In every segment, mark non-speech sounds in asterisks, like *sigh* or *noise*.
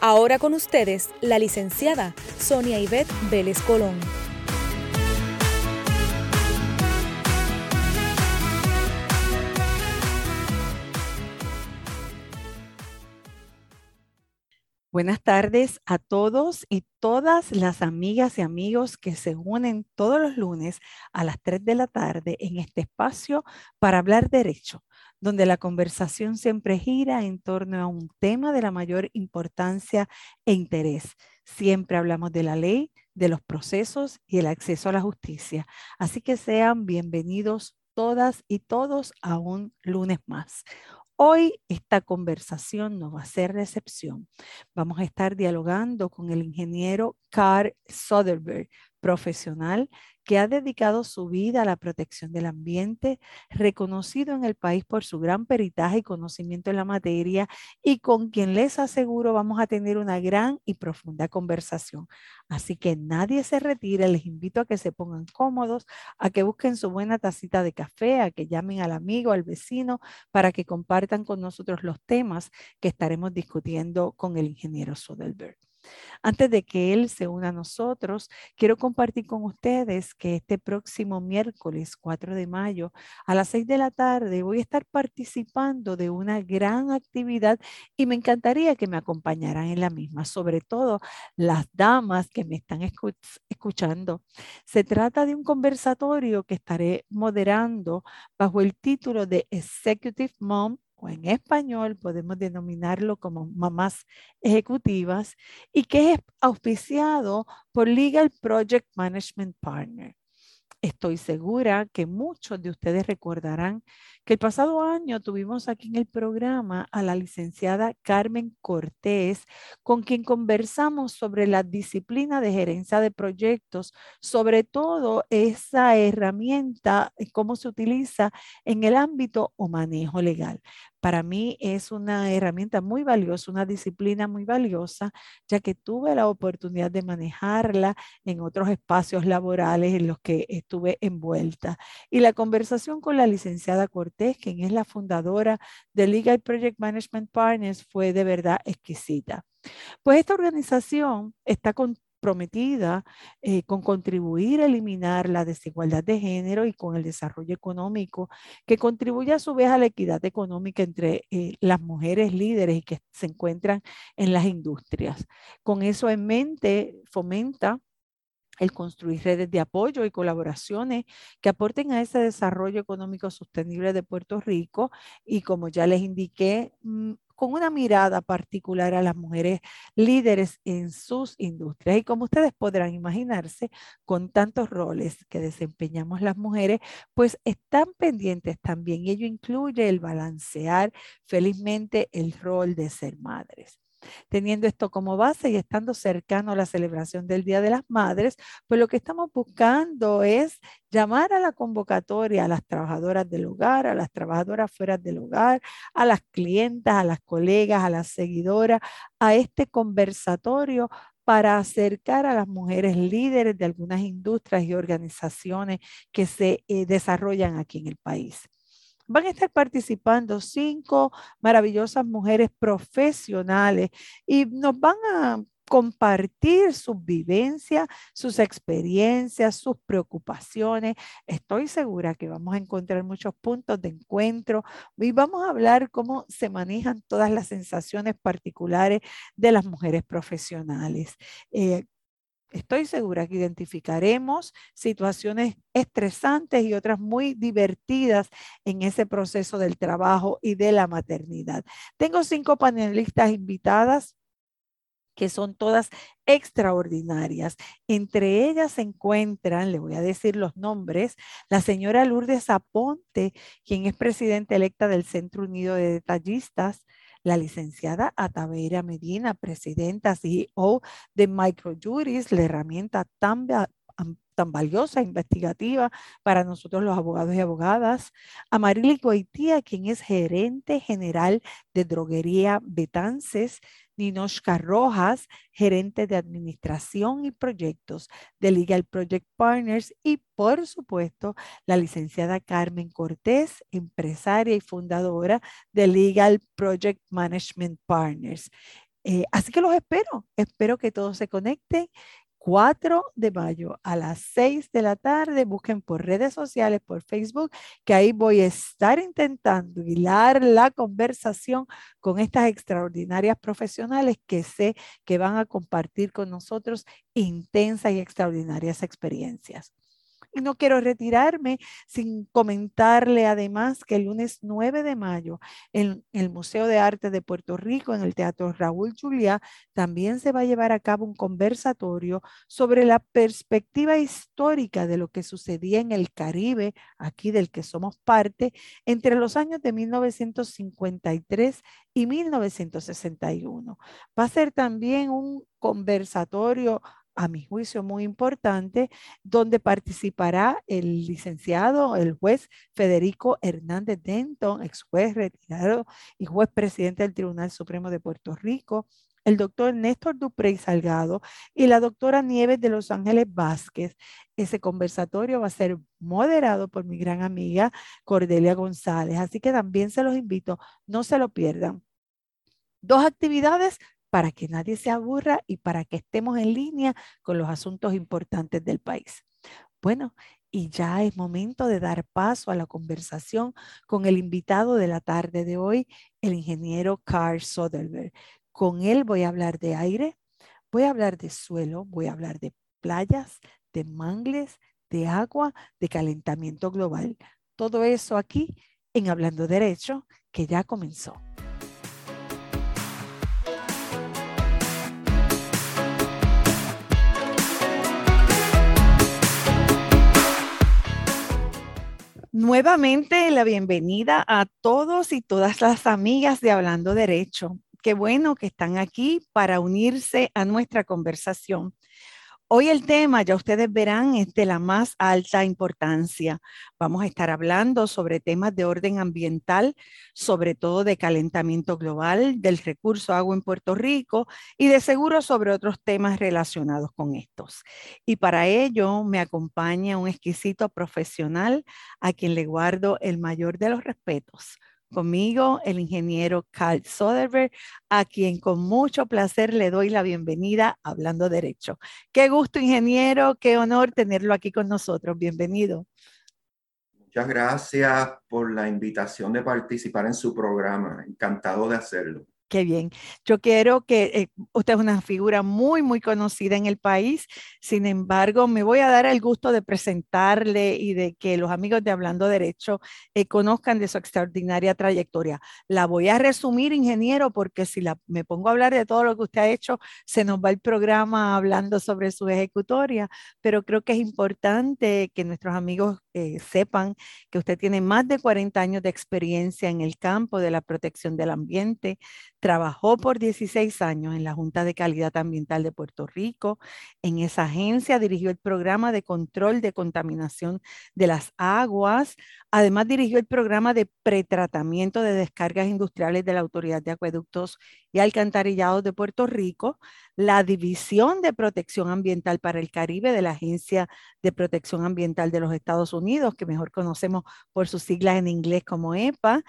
Ahora con ustedes, la licenciada Sonia Ivette Vélez Colón. Buenas tardes a todos y todas las amigas y amigos que se unen todos los lunes a las 3 de la tarde en este espacio para hablar derecho donde la conversación siempre gira en torno a un tema de la mayor importancia e interés. Siempre hablamos de la ley, de los procesos y el acceso a la justicia. Así que sean bienvenidos todas y todos a un lunes más. Hoy esta conversación no va a ser recepción. Vamos a estar dialogando con el ingeniero Carl Soderberg, profesional que ha dedicado su vida a la protección del ambiente, reconocido en el país por su gran peritaje y conocimiento en la materia y con quien les aseguro vamos a tener una gran y profunda conversación. Así que nadie se retire, les invito a que se pongan cómodos, a que busquen su buena tacita de café, a que llamen al amigo, al vecino, para que compartan con nosotros los temas que estaremos discutiendo con el ingeniero Soderberg. Antes de que Él se una a nosotros, quiero compartir con ustedes que este próximo miércoles 4 de mayo a las 6 de la tarde voy a estar participando de una gran actividad y me encantaría que me acompañaran en la misma, sobre todo las damas que me están escuchando. Se trata de un conversatorio que estaré moderando bajo el título de Executive Mom o en español podemos denominarlo como mamás ejecutivas y que es auspiciado por Legal Project Management Partner. Estoy segura que muchos de ustedes recordarán que el pasado año tuvimos aquí en el programa a la licenciada Carmen Cortés, con quien conversamos sobre la disciplina de gerencia de proyectos, sobre todo esa herramienta, cómo se utiliza en el ámbito o manejo legal para mí es una herramienta muy valiosa, una disciplina muy valiosa, ya que tuve la oportunidad de manejarla en otros espacios laborales en los que estuve envuelta. Y la conversación con la licenciada Cortés, quien es la fundadora de Legal Project Management Partners, fue de verdad exquisita. Pues esta organización está con, prometida eh, con contribuir a eliminar la desigualdad de género y con el desarrollo económico, que contribuye a su vez a la equidad económica entre eh, las mujeres líderes y que se encuentran en las industrias. Con eso en mente, fomenta el construir redes de apoyo y colaboraciones que aporten a ese desarrollo económico sostenible de Puerto Rico y como ya les indiqué, mm, con una mirada particular a las mujeres líderes en sus industrias. Y como ustedes podrán imaginarse, con tantos roles que desempeñamos las mujeres, pues están pendientes también. Y ello incluye el balancear felizmente el rol de ser madres. Teniendo esto como base y estando cercano a la celebración del Día de las Madres, pues lo que estamos buscando es llamar a la convocatoria a las trabajadoras del hogar, a las trabajadoras fuera del hogar, a las clientas, a las colegas, a las seguidoras, a este conversatorio para acercar a las mujeres líderes de algunas industrias y organizaciones que se eh, desarrollan aquí en el país. Van a estar participando cinco maravillosas mujeres profesionales y nos van a compartir sus vivencias, sus experiencias, sus preocupaciones. Estoy segura que vamos a encontrar muchos puntos de encuentro y vamos a hablar cómo se manejan todas las sensaciones particulares de las mujeres profesionales. Eh, estoy segura que identificaremos situaciones estresantes y otras muy divertidas en ese proceso del trabajo y de la maternidad. Tengo cinco panelistas invitadas que son todas extraordinarias. Entre ellas se encuentran, le voy a decir los nombres, la señora Lourdes Aponte, quien es presidenta electa del Centro Unido de Detallistas, La licenciada Ataveira Medina, presidenta CEO de Microjuris, la herramienta tan tan valiosa, investigativa para nosotros los abogados y abogadas. A Marily Goitía, quien es gerente general de droguería Betances. Ninoshka Rojas, gerente de administración y proyectos de Legal Project Partners y por supuesto la licenciada Carmen Cortés, empresaria y fundadora de Legal Project Management Partners. Eh, así que los espero, espero que todos se conecten 4 de mayo a las 6 de la tarde. Busquen por redes sociales, por Facebook, que ahí voy a estar intentando hilar la conversación con estas extraordinarias profesionales que sé que van a compartir con nosotros intensas y extraordinarias experiencias. No quiero retirarme sin comentarle además que el lunes 9 de mayo en el Museo de Arte de Puerto Rico, en el Teatro Raúl Juliá, también se va a llevar a cabo un conversatorio sobre la perspectiva histórica de lo que sucedía en el Caribe, aquí del que somos parte, entre los años de 1953 y 1961. Va a ser también un conversatorio a mi juicio, muy importante, donde participará el licenciado, el juez Federico Hernández Denton, ex juez retirado y juez presidente del Tribunal Supremo de Puerto Rico, el doctor Néstor Duprey Salgado y la doctora Nieves de Los Ángeles Vázquez. Ese conversatorio va a ser moderado por mi gran amiga Cordelia González, así que también se los invito, no se lo pierdan. Dos actividades para que nadie se aburra y para que estemos en línea con los asuntos importantes del país. Bueno, y ya es momento de dar paso a la conversación con el invitado de la tarde de hoy, el ingeniero Carl Soderberg. Con él voy a hablar de aire, voy a hablar de suelo, voy a hablar de playas, de mangles, de agua, de calentamiento global. Todo eso aquí en Hablando Derecho, que ya comenzó. Nuevamente la bienvenida a todos y todas las amigas de Hablando Derecho. Qué bueno que están aquí para unirse a nuestra conversación. Hoy el tema, ya ustedes verán, es de la más alta importancia. Vamos a estar hablando sobre temas de orden ambiental, sobre todo de calentamiento global, del recurso agua en Puerto Rico y de seguro sobre otros temas relacionados con estos. Y para ello me acompaña un exquisito profesional a quien le guardo el mayor de los respetos Conmigo, el ingeniero Carl Soderberg, a quien con mucho placer le doy la bienvenida hablando derecho. Qué gusto, ingeniero, qué honor tenerlo aquí con nosotros. Bienvenido. Muchas gracias por la invitación de participar en su programa. Encantado de hacerlo. Qué bien. Yo quiero que eh, usted es una figura muy, muy conocida en el país. Sin embargo, me voy a dar el gusto de presentarle y de que los amigos de Hablando Derecho eh, conozcan de su extraordinaria trayectoria. La voy a resumir, ingeniero, porque si la, me pongo a hablar de todo lo que usted ha hecho, se nos va el programa hablando sobre su ejecutoria. Pero creo que es importante que nuestros amigos eh, sepan que usted tiene más de 40 años de experiencia en el campo de la protección del ambiente Trabajó por 16 años en la Junta de Calidad Ambiental de Puerto Rico. En esa agencia dirigió el programa de control de contaminación de las aguas. Además dirigió el programa de pretratamiento de descargas industriales de la Autoridad de Acueductos y Alcantarillados de Puerto Rico, la División de Protección Ambiental para el Caribe de la Agencia de Protección Ambiental de los Estados Unidos, que mejor conocemos por sus siglas en inglés como EPA,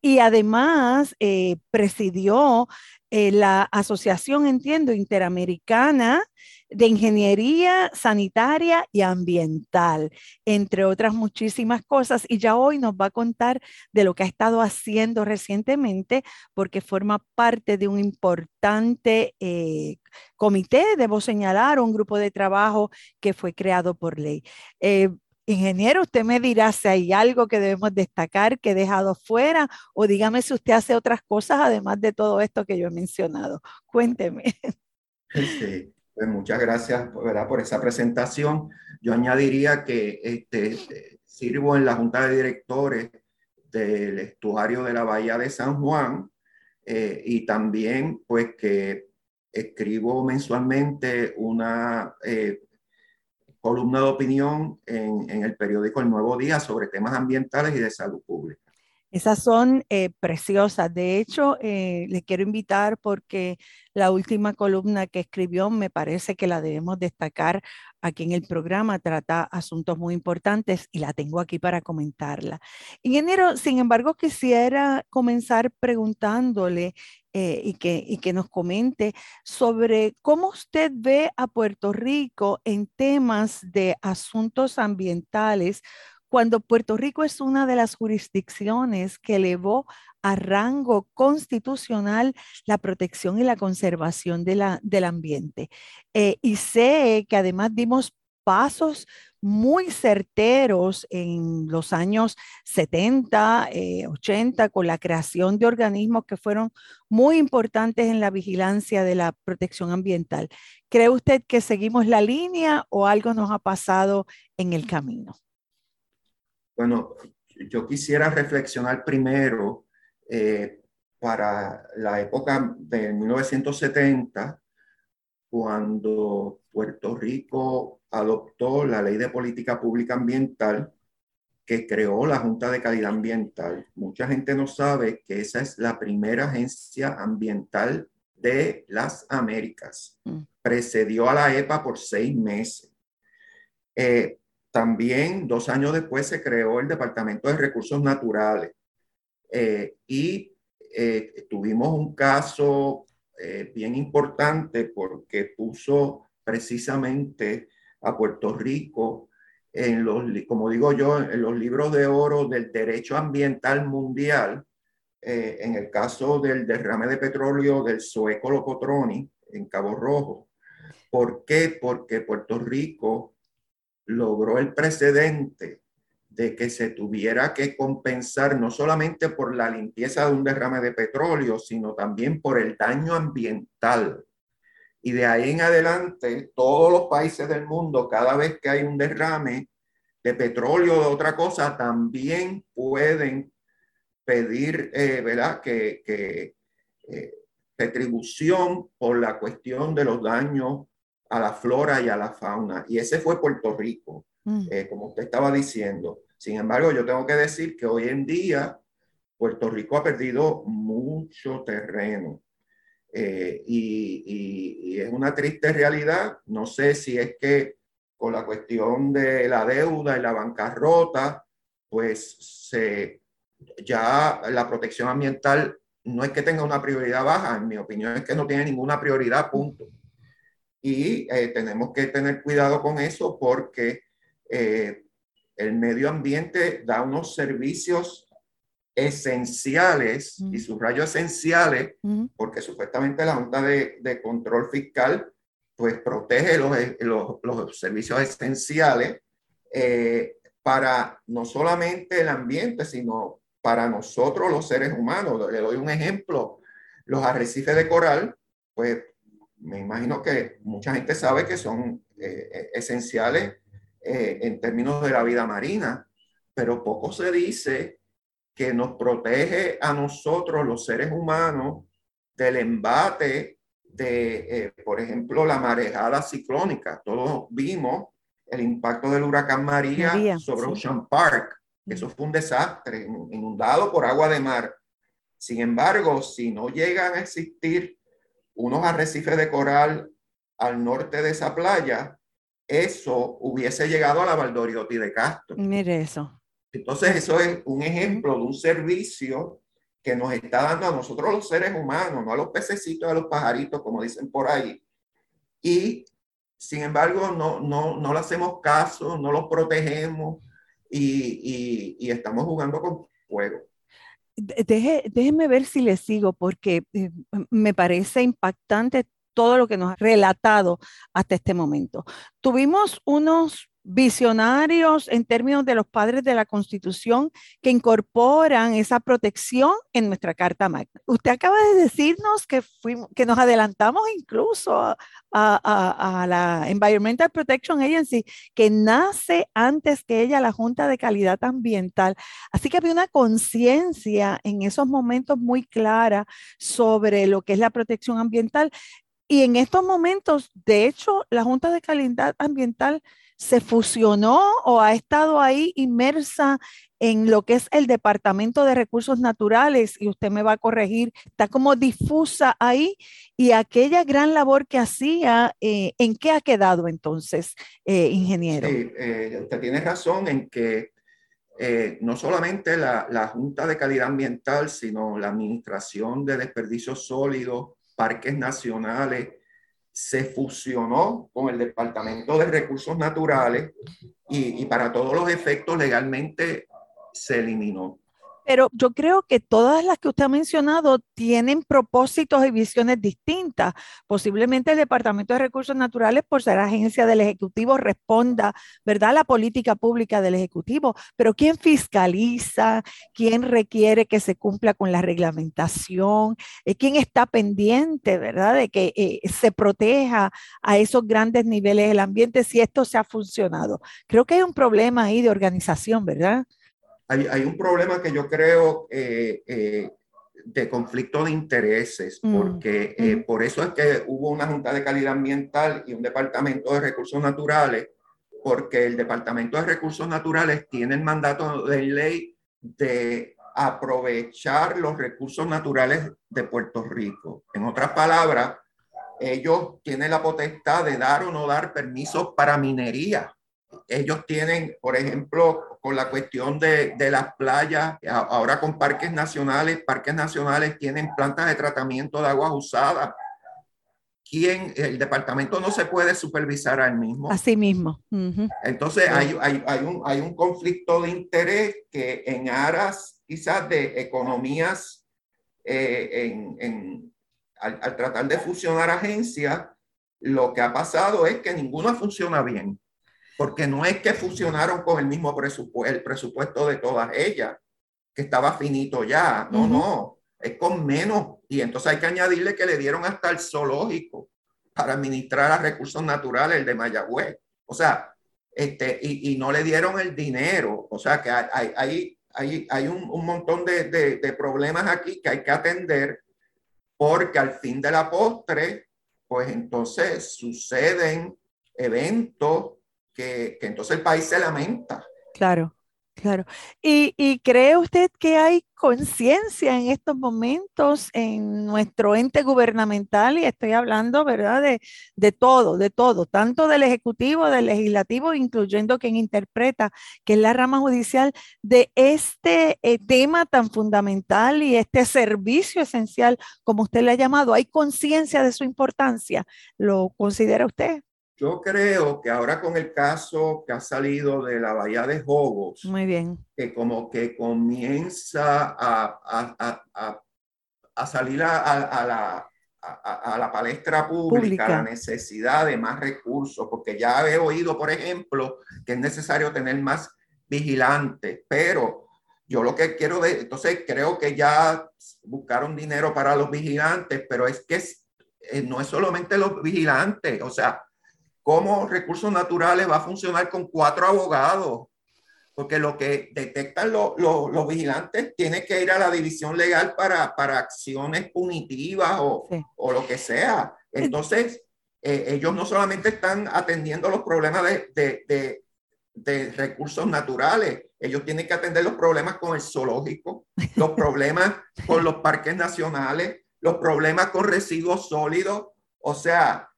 y además eh, presidió eh, la Asociación, entiendo, Interamericana de Ingeniería Sanitaria y Ambiental, entre otras muchísimas cosas. Y ya hoy nos va a contar de lo que ha estado haciendo recientemente, porque forma parte de un importante eh, comité, debo señalar, un grupo de trabajo que fue creado por ley. Ingeniero, usted me dirá si hay algo que debemos destacar que he dejado fuera o dígame si usted hace otras cosas además de todo esto que yo he mencionado. Cuénteme. Sí, pues muchas gracias por esa presentación. Yo añadiría que este, sirvo en la Junta de Directores del Estuario de la Bahía de San Juan, eh, y también pues que escribo mensualmente una eh, columna de opinión en, el periódico El Nuevo Día sobre temas ambientales y de salud pública. Esas son eh, preciosas. De hecho, eh, le quiero invitar porque la última columna que escribió me parece que la debemos destacar aquí en el programa. Trata asuntos muy importantes y la tengo aquí para comentarla. Ingeniero, sin embargo, quisiera comenzar preguntándole eh, y, que, y que nos comente sobre cómo usted ve a Puerto Rico en temas de asuntos ambientales cuando Puerto Rico es una de las jurisdicciones que elevó a rango constitucional la protección y la conservación de del ambiente. Eh, y sé que además dimos pasos muy certeros en los años 70, 80, eh, con la creación de organismos que fueron muy importantes en la vigilancia de la protección ambiental. ¿Cree usted que seguimos la línea o algo nos ha pasado en el camino? Bueno, yo quisiera reflexionar primero eh, para la época de 1970, cuando Puerto Rico adoptó la Ley de Política Pública Ambiental que creó la Junta de Calidad Ambiental. Mucha gente no sabe que esa es la primera agencia ambiental de las Américas. Mm. Precedió a la EPA por seis meses. Eh, también dos años después se creó el Departamento de Recursos Naturales eh, y eh, tuvimos un caso eh, bien importante porque puso precisamente a Puerto Rico en los, como digo yo, en los libros de oro del derecho ambiental mundial, en el caso del derrame de petróleo del Sueco Locotroni en Cabo Rojo. ¿Por qué? Porque Puerto Rico logró el precedente de que se tuviera que compensar no solamente por la limpieza de un derrame de petróleo, sino también por el daño ambiental. Y de ahí en adelante, todos los países del mundo, cada vez que hay un derrame de petróleo o de otra cosa, también pueden pedir, eh, ¿verdad?, que, que eh, retribución por la cuestión de los daños a la flora y a la fauna. Y ese fue Puerto Rico, mm. eh, como usted estaba diciendo. Sin embargo, yo tengo que decir que hoy en día Puerto Rico ha perdido mucho terreno. Eh, y, es una triste realidad. No sé si es que con la cuestión de la deuda y la bancarrota, pues se, ya la protección ambiental no es que tenga una prioridad baja, en mi opinión es que no tiene ninguna prioridad, punto y eh, tenemos que tener cuidado con eso porque eh, el medio ambiente da unos servicios esenciales y subrayo esenciales porque supuestamente la Junta de, de Control Fiscal pues protege los, eh, los, los servicios esenciales para no solamente el ambiente, sino para nosotros los seres humanos. Le doy un ejemplo, los arrecifes de coral, pues me imagino que mucha gente sabe que son eh, eh, esenciales eh, en términos de la vida marina, pero poco se dice que nos protege a nosotros, los seres humanos, del embate de, por ejemplo, la marejada ciclónica. Todos vimos el impacto del huracán María, sobre Ocean Park. Eso fue un desastre, inundado por agua de mar. Sin embargo, si no llegan a existir unos arrecifes de coral al norte de esa playa, eso hubiese llegado a la Valdoriotti de Castro. Mire eso. Entonces, eso es un ejemplo de un servicio que nos está dando a nosotros los seres humanos, no a los pececitos, a los pajaritos, como dicen por ahí. Y, sin embargo, no, no, no le hacemos caso, no los protegemos y, y, y estamos jugando con fuego. Deje, déjeme ver si le sigo porque eh, me parece impactante todo lo que nos ha relatado hasta este momento. Tuvimos unos visionarios en términos de los padres de la Constitución que incorporan esa protección en nuestra Carta Magna. Usted acaba de decirnos que, fuimos, que nos adelantamos incluso a, a, la Environmental Protection Agency, que nace antes que ella la Junta de Calidad Ambiental. Así que había una conciencia en esos momentos muy clara sobre lo que es la protección ambiental. Y en estos momentos, de hecho, la Junta de Calidad Ambiental se fusionó o ha estado ahí inmersa en lo que es el Departamento de Recursos Naturales, y usted me va a corregir, está como difusa ahí, y aquella gran labor que hacía, eh, ¿en qué ha quedado entonces, eh, ingeniero? Sí, eh, usted tiene razón en que no solamente la, la Junta de Calidad Ambiental, sino la Administración de Desperdicios Sólidos, Parques Nacionales, se fusionó con el Departamento de Recursos Naturales y, para todos los efectos legalmente se eliminó. Pero yo creo que todas las que usted ha mencionado tienen propósitos y visiones distintas. Posiblemente el Departamento de Recursos Naturales, por ser agencia del Ejecutivo, responda, ¿verdad?, a la política pública del Ejecutivo. Pero ¿quién fiscaliza? ¿Quién requiere que se cumpla con la reglamentación? Eh, ¿Quién está pendiente, ¿verdad?, de que eh, se proteja a esos grandes niveles del ambiente si esto se ha funcionado. Creo que hay un problema ahí de organización, ¿verdad? Hay, un problema que yo creo eh, eh, de conflicto de intereses, mm, porque eh, por eso es que hubo una Junta de Calidad Ambiental y un Departamento de Recursos Naturales, porque el Departamento de Recursos Naturales tiene el mandato de ley de aprovechar los recursos naturales de Puerto Rico. En otras palabras, ellos tienen la potestad de dar o no dar permisos para minería ellos tienen, por ejemplo, con la cuestión de, de, las playas, ahora con parques nacionales, parques nacionales tienen plantas de tratamiento de aguas usadas. ¿Quién, el departamento no se puede supervisar al mismo? Así mismo. Entonces hay, hay, hay, un, hay un conflicto de interés que en aras quizás de economías, eh, en, en, al, al tratar de fusionar agencias, lo que ha pasado es que ninguna funciona bien porque no es que funcionaron con el mismo presupuesto, el presupuesto de todas ellas, que estaba finito ya, no, no, es con menos. Y entonces hay que añadirle que le dieron hasta el zoológico para administrar los recursos naturales, el de Mayagüez. O sea, este, y, y no le dieron el dinero. O sea, que hay, hay, hay, hay un, un, montón de, de, de problemas aquí que hay que atender porque al fin de la postre, pues entonces suceden eventos que, entonces el país se lamenta. Claro, claro. ¿Y, cree usted que hay conciencia en estos momentos en nuestro ente gubernamental? Y estoy hablando, ¿verdad? De, de, todo, de todo, tanto del Ejecutivo, del Legislativo, incluyendo quien interpreta, que es la rama judicial, de este eh, tema tan fundamental y este servicio esencial, como usted le ha llamado. ¿Hay conciencia de su importancia? ¿Lo considera usted? Yo creo que ahora con el caso que ha salido de la Bahía de Jobos, Muy bien. que como que comienza a, a, a, a salir a, la, a, la palestra pública, la necesidad de más recursos, porque ya he oído, por ejemplo, que es necesario tener más vigilantes, pero yo lo que quiero de, entonces creo que ya buscaron dinero para los vigilantes, pero es que eh, no es solamente los vigilantes, o sea, cómo recursos naturales va a funcionar con cuatro abogados, porque lo que detectan los vigilantes tiene que ir a la división legal para, para acciones punitivas o, o, lo que sea. Entonces, eh, ellos no solamente están atendiendo los problemas de, de, de, de, recursos naturales, ellos tienen que atender los problemas con el zoológico, los *laughs* problemas con los parques nacionales, los problemas con residuos sólidos. O sea,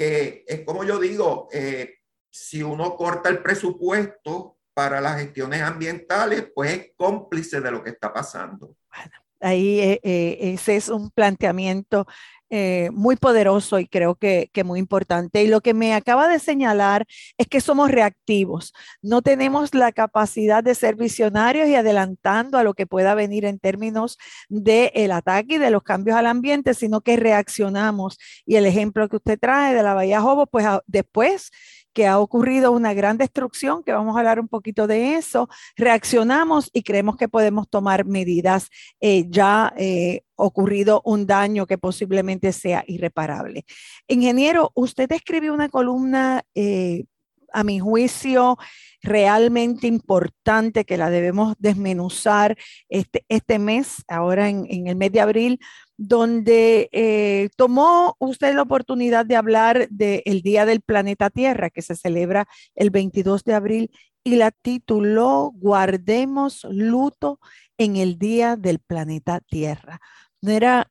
que es como yo digo, eh, si uno corta el presupuesto para las gestiones ambientales, pues es cómplice de lo que está pasando. Ahí eh, eh, ese es un planteamiento eh, muy poderoso y creo que, muy importante. Y lo que me acaba de señalar es que somos reactivos. No tenemos la capacidad de ser visionarios y adelantando a lo que pueda venir en términos del el ataque y de los cambios al ambiente, sino que reaccionamos. Y el ejemplo que usted trae de la Bahía Jobo, pues después que ha ocurrido una gran destrucción, que vamos a hablar un poquito de eso. Reaccionamos y creemos que podemos tomar medidas eh, ya eh, ocurrido un daño que posiblemente sea irreparable. Ingeniero, usted escribió una columna, eh, a mi juicio, realmente importante que la debemos desmenuzar este, este mes, ahora en, el mes de abril, donde eh, tomó usted la oportunidad de hablar del Día del Planeta Tierra, que se celebra el 22 de abril, y la tituló Guardemos luto en el Día del Planeta Tierra. No era,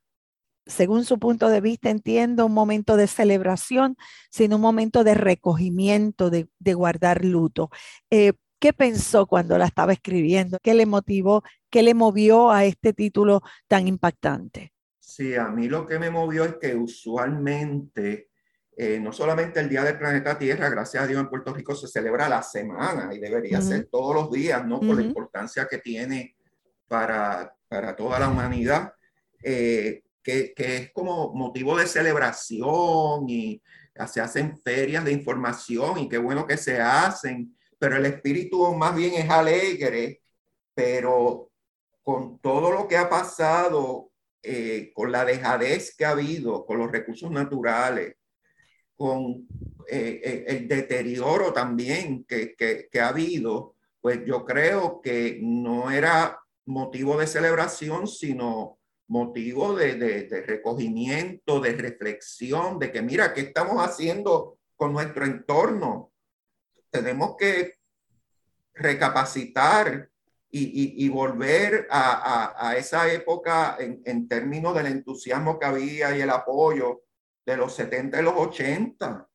según su punto de vista, entiendo, un momento de celebración, sino un momento de recogimiento, de, guardar luto. Eh, ¿Qué pensó cuando la estaba escribiendo? ¿Qué le motivó? ¿Qué le movió a este título tan impactante? Sí, a mí lo que me movió es que usualmente, eh, no solamente el Día del Planeta Tierra, gracias a Dios en Puerto Rico se celebra la semana y debería ser todos los días, ¿no? Por la importancia que tiene para, para toda la humanidad, eh, que, que, es como motivo de celebración y se hacen ferias de información y qué bueno que se hacen, pero el espíritu más bien es alegre, pero con todo lo que ha pasado eh, con la dejadez que ha habido con los recursos naturales, con eh, eh, el deterioro también que, que, ha habido, pues yo creo que no era motivo de celebración, sino motivo de, de, de, recogimiento, de reflexión, de que mira, ¿qué estamos haciendo con nuestro entorno? Tenemos que recapacitar y, y, volver a, a, a, esa época en, en, términos del entusiasmo que había y el apoyo de los 70 y los 80.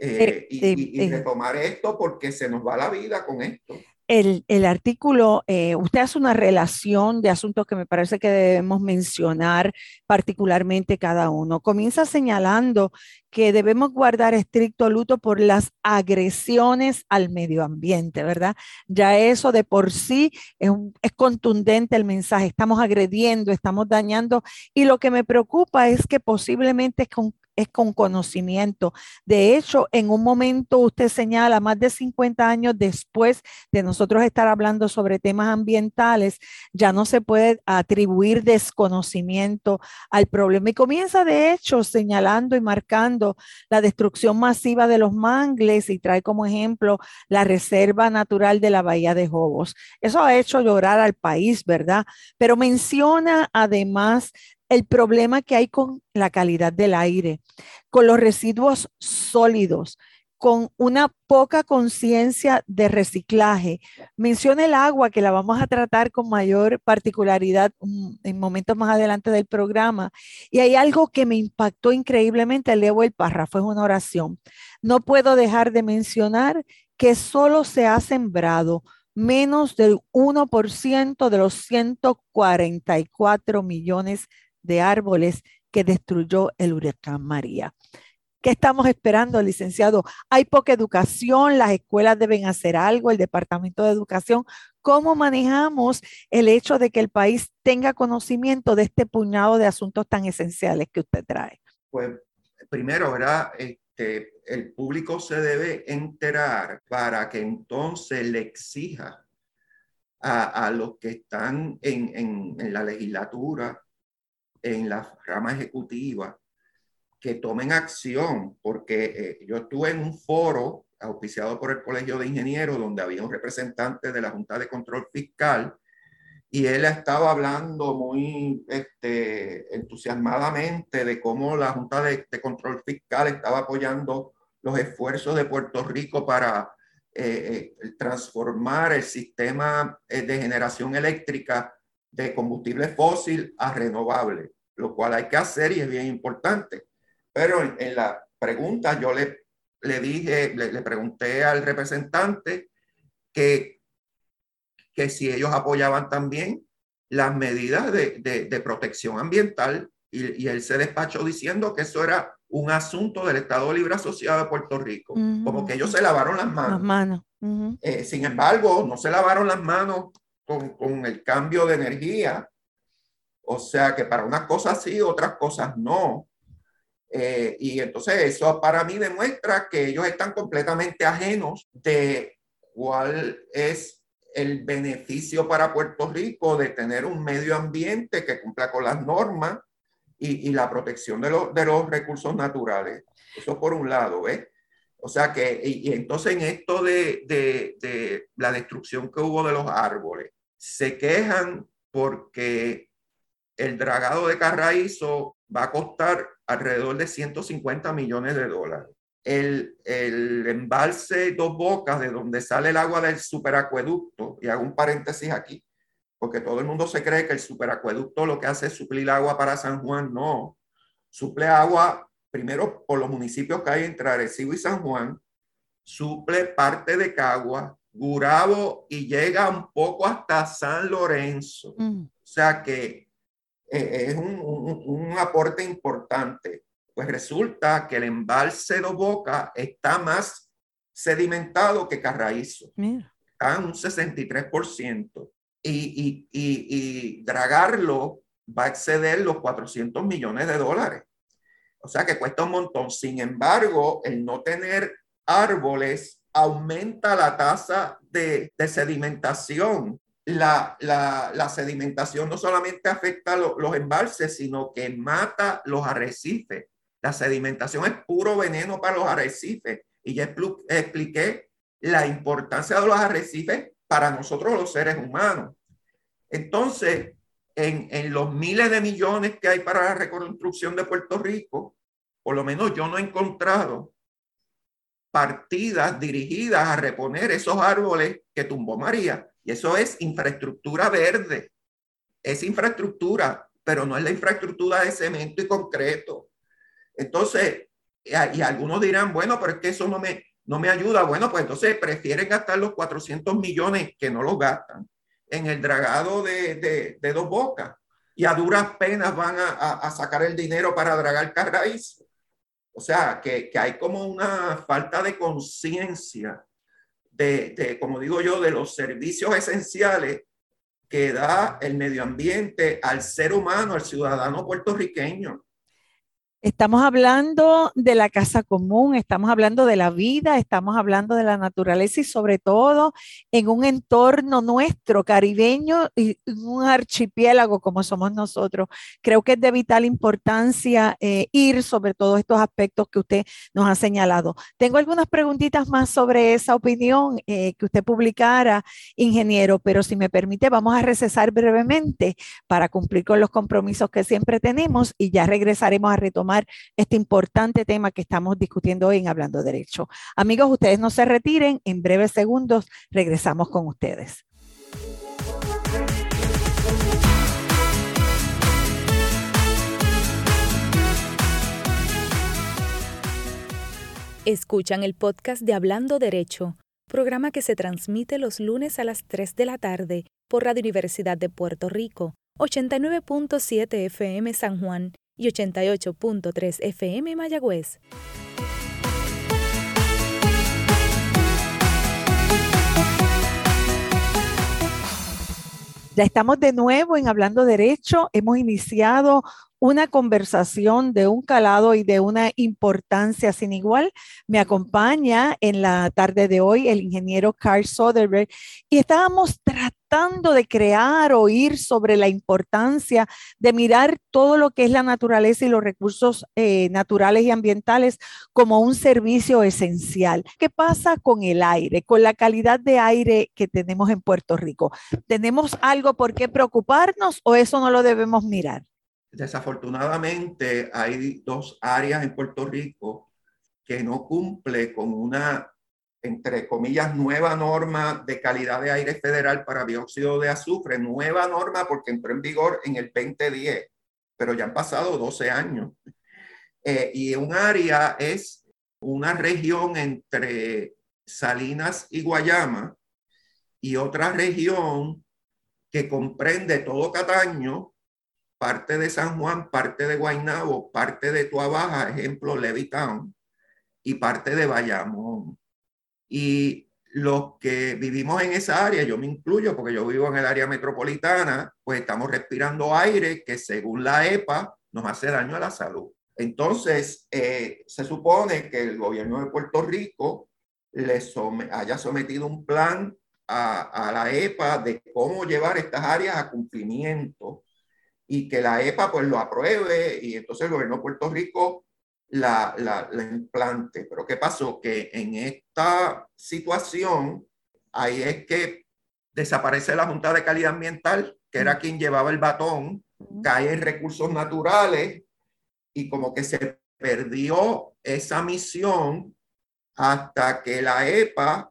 Eh, y, y, retomar esto porque se nos va la vida con esto. El, el artículo, eh, usted hace una relación de asuntos que me parece que debemos mencionar particularmente cada uno. Comienza señalando que debemos guardar estricto luto por las agresiones al medio ambiente, ¿verdad? Ya eso de por sí es, es contundente el mensaje. Estamos agrediendo, estamos dañando y lo que me preocupa es que posiblemente con es con conocimiento. De hecho, en un momento usted señala, más de 50 años después de nosotros estar hablando sobre temas ambientales, ya no se puede atribuir desconocimiento al problema. Y comienza, de hecho, señalando y marcando la destrucción masiva de los mangles y trae como ejemplo la Reserva Natural de la Bahía de Jobos. Eso ha hecho llorar al país, ¿verdad? Pero menciona además el problema que hay con la calidad del aire, con los residuos sólidos, con una poca conciencia de reciclaje. Menciona el agua, que la vamos a tratar con mayor particularidad mm, en momentos más adelante del programa. Y hay algo que me impactó increíblemente, leo el párrafo, es una oración. No puedo dejar de mencionar que solo se ha sembrado menos del 1% de los 144 millones de árboles que destruyó el huracán María. ¿Qué estamos esperando, licenciado? Hay poca educación, las escuelas deben hacer algo, el Departamento de Educación. ¿Cómo manejamos el hecho de que el país tenga conocimiento de este puñado de asuntos tan esenciales que usted trae? Pues primero, ¿verdad? Este, el público se debe enterar para que entonces le exija a, los que están en, en la legislatura en la rama ejecutiva que tomen acción, porque eh, yo estuve en un foro auspiciado por el Colegio de Ingenieros, donde había un representante de la Junta de Control Fiscal, y él estaba hablando muy este, entusiasmadamente de cómo la Junta de, Control Fiscal estaba apoyando los esfuerzos de Puerto Rico para eh, eh, transformar el sistema de generación eléctrica de combustible fósil a renovable, lo cual hay que hacer y es bien importante. Pero en, la pregunta yo le, le dije, le, pregunté al representante que, que si ellos apoyaban también las medidas de, de, protección ambiental y, y, él se despachó diciendo que eso era un asunto del Estado Libre Asociado de Puerto Rico, como que ellos se lavaron las manos. Las manos. Eh, sin embargo, no se lavaron las manos con, el cambio de energía. O sea que para unas cosas sí, otras cosas no. Eh, y entonces eso para mí demuestra que ellos están completamente ajenos de cuál es el beneficio para Puerto Rico de tener un medio ambiente que cumpla con las normas y, y la protección de, de, los recursos naturales. Eso por un lado, ¿ves? O sea que, y, y entonces en esto de, de, de, la destrucción que hubo de los árboles, se quejan porque el dragado de Carraízo va a costar alrededor de 150 millones de dólares. El, el, embalse Dos Bocas, de donde sale el agua del superacueducto, y hago un paréntesis aquí, porque todo el mundo se cree que el superacueducto lo que hace es suplir agua para San Juan, no, suple agua primero por los municipios que hay entre Arecibo y San Juan, suple parte de Cagua, Gurabo y llega un poco hasta San Lorenzo. Mm. O sea que eh, es un, un, un, aporte importante. Pues resulta que el embalse de Boca está más sedimentado que Carraízo. Mira. Está en un 63%. Y, y, y, y dragarlo va a exceder los 400 millones de dólares. O sea que cuesta un montón. Sin embargo, el no tener árboles aumenta la tasa de, de sedimentación la, sedimentación no solamente afecta lo, los embalses, sino que mata los arrecifes. La sedimentación es puro veneno para los arrecifes. Y ya expliqué la importancia de los arrecifes para nosotros los seres humanos. Entonces, en, los miles de millones que hay para la reconstrucción de Puerto Rico, por lo menos yo no he encontrado partidas dirigidas a reponer esos árboles que tumbó María. Y eso es infraestructura verde. Es infraestructura, pero no es la infraestructura de cemento y concreto. Entonces, y algunos dirán, bueno, pero es que eso no me, no me ayuda. Bueno, pues entonces prefieren gastar los 400 millones que no los gastan en el dragado de, de, de dos bocas y a duras penas van a, a, sacar el dinero para dragar Carraízo. O sea, que, que hay como una falta de conciencia de, como digo yo, de los servicios esenciales que da el medio ambiente al ser humano, al ciudadano puertorriqueño. Estamos hablando de la casa común, estamos hablando de la vida, estamos hablando de la naturaleza y sobre todo en un entorno nuestro caribeño y un archipiélago como somos nosotros. Creo que es de vital importancia eh, ir sobre todos estos aspectos que usted nos ha señalado. Tengo algunas preguntitas más sobre esa opinión eh, que usted publicara, ingeniero, pero si me permite, vamos a recesar brevemente para cumplir con los compromisos que siempre tenemos y ya regresaremos a retomar este importante tema que estamos discutiendo hoy en Hablando Derecho. Amigos, ustedes no se retiren, en breves segundos regresamos con ustedes. Escuchan el podcast de Hablando Derecho, programa que se transmite los lunes a las 3 de la tarde por Radio Universidad de Puerto Rico, 89.7 FM San Juan y 88.3 FM Mayagüez. Ya estamos de nuevo en Hablando Derecho. Hemos iniciado una conversación de un calado y de una importancia sin igual. Me acompaña en la tarde de hoy el ingeniero Carl Soderberg y estábamos tratando de crear, oír sobre la importancia de mirar todo lo que es la naturaleza y los recursos eh, naturales y ambientales como un servicio esencial. ¿Qué pasa con el aire, con la calidad de aire que tenemos en Puerto Rico? ¿Tenemos algo por qué preocuparnos o eso no lo debemos mirar? Desafortunadamente hay dos áreas en Puerto Rico que no cumple con una, entre comillas, nueva norma de calidad de aire federal para dióxido de azufre, nueva norma porque entró en vigor en el 2010, pero ya han pasado 12 años. Eh, y un área es una región entre Salinas y Guayama y otra región que comprende todo Cataño parte de San Juan, parte de Guaynabo, parte de Tuabaja, ejemplo, Levittown, y parte de Bayamón. Y los que vivimos en esa área, yo me incluyo porque yo vivo en el área metropolitana, pues estamos respirando aire que según la EPA nos hace daño a la salud. Entonces, eh, se supone que el gobierno de Puerto Rico le haya sometido un plan a, a, la EPA de cómo llevar estas áreas a cumplimiento y que la EPA pues lo apruebe y entonces el gobierno de Puerto Rico la, la, la implante. Pero ¿qué pasó? Que en esta situación, ahí es que desaparece la Junta de Calidad Ambiental, que era quien llevaba el batón, cae en recursos naturales y como que se perdió esa misión hasta que la EPA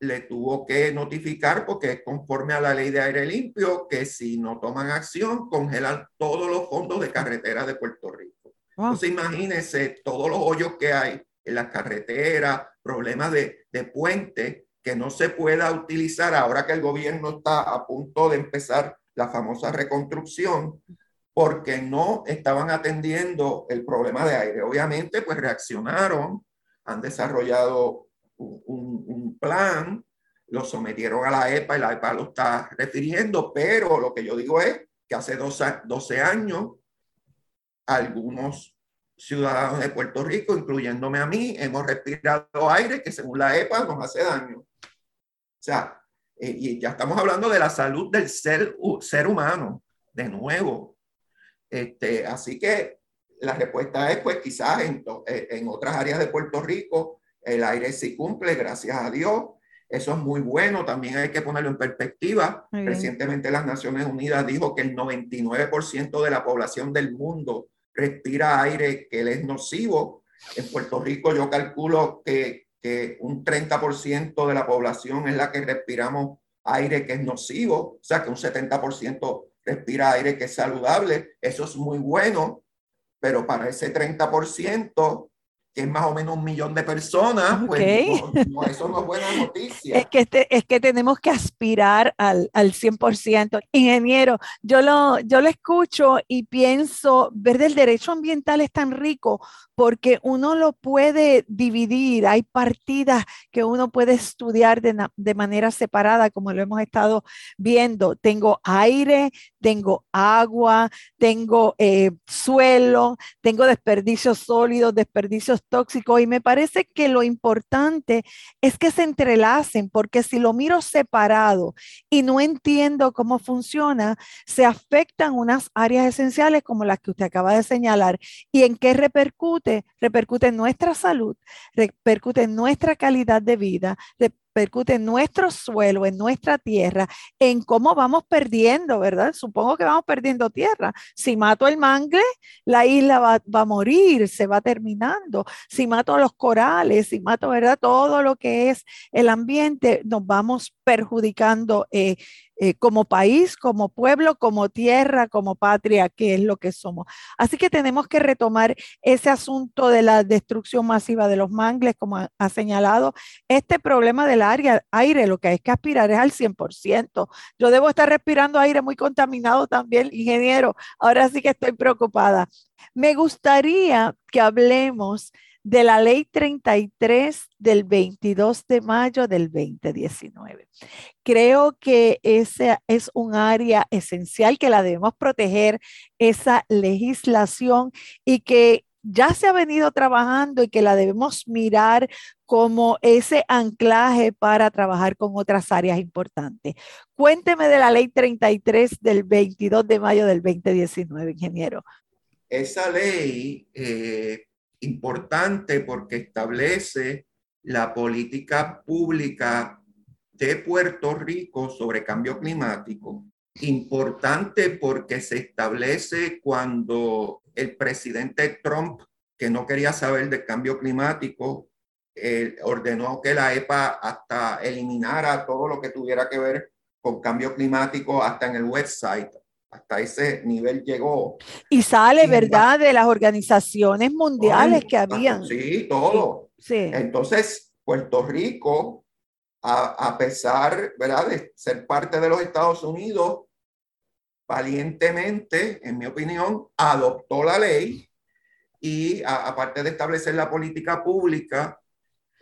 le tuvo que notificar, porque es conforme a la ley de aire limpio, que si no toman acción, congelan todos los fondos de carretera de Puerto Rico. Entonces imagínense todos los hoyos que hay en las carreteras, problemas de, de puente que no se pueda utilizar ahora que el gobierno está a punto de empezar la famosa reconstrucción, porque no estaban atendiendo el problema de aire. Obviamente, pues reaccionaron, han desarrollado un, un, plan, lo sometieron a la EPA y la EPA lo está refiriendo, pero lo que yo digo es que hace 12, 12 años algunos ciudadanos de Puerto Rico, incluyéndome a mí, hemos respirado aire que según la EPA nos hace daño. O sea, eh, y ya estamos hablando de la salud del ser, ser humano, de nuevo. Este, así que la respuesta es, pues quizás en, eh, en otras áreas de Puerto Rico el aire sí cumple, gracias a Dios. Eso es muy bueno, también hay que ponerlo en perspectiva. Recientemente las Naciones Unidas dijo que el 99% de la población del mundo respira aire que es nocivo. En Puerto Rico yo calculo que, que un 30% de la población es la que respiramos aire que es nocivo, o sea que un 70% respira aire que es saludable, eso es muy bueno, pero para ese 30%, que es más o menos un millón de personas, pues no, eso no es buena noticia. Es que, este, es que tenemos que aspirar al, al 100%. Ingeniero, yo lo, yo lo escucho y pienso, ver el derecho ambiental es tan rico porque uno lo puede dividir, hay partidas que uno puede estudiar de, de, manera separada, como lo hemos estado viendo. Tengo aire, tengo agua, tengo eh, suelo, tengo desperdicios sólidos, desperdicios tóxicos, y me parece que lo importante es que se entrelacen, porque si lo miro separado y no entiendo cómo funciona, se afectan unas áreas esenciales como las que usted acaba de señalar. Y en qué repercute repercute, en nuestra salud, repercute en nuestra calidad de vida, repercute en nuestro suelo, en nuestra tierra, en cómo vamos perdiendo, ¿verdad? Supongo que vamos perdiendo tierra. Si mato el mangle, la isla va, a morir, se va terminando. Si mato los corales, si mato, ¿verdad? Todo lo que es el ambiente, nos vamos perjudicando. Eh, eh, como país, como pueblo, como tierra, como patria, que es lo que somos. Así que tenemos que retomar ese asunto de la destrucción masiva de los mangles, como ha, señalado. Este problema del área, aire, lo que hay que aspirar es al 100%. Yo debo estar respirando aire muy contaminado también, ingeniero. Ahora sí que estoy preocupada. Me gustaría que hablemos de la ley 33 del 22 de mayo del 2019. Creo que ese es un área esencial que la debemos proteger, esa legislación y que ya se ha venido trabajando y que la debemos mirar como ese anclaje para trabajar con otras áreas importantes. Cuénteme de la ley 33 del 22 de mayo del 2019, ingeniero. Esa ley eh, importante porque establece la política pública de Puerto Rico sobre cambio climático. Importante porque se establece cuando el presidente Trump, que no quería saber del cambio climático, eh, ordenó que la EPA hasta eliminara todo lo que tuviera que ver con cambio climático hasta en el website hasta ese nivel llegó. Y sale, ¿verdad?, de las organizaciones mundiales que habían. Sí, todo. Sí. Entonces, Puerto Rico, a, a, pesar, ¿verdad?, de ser parte de los Estados Unidos, valientemente, en mi opinión, adoptó la ley y aparte de establecer la política pública,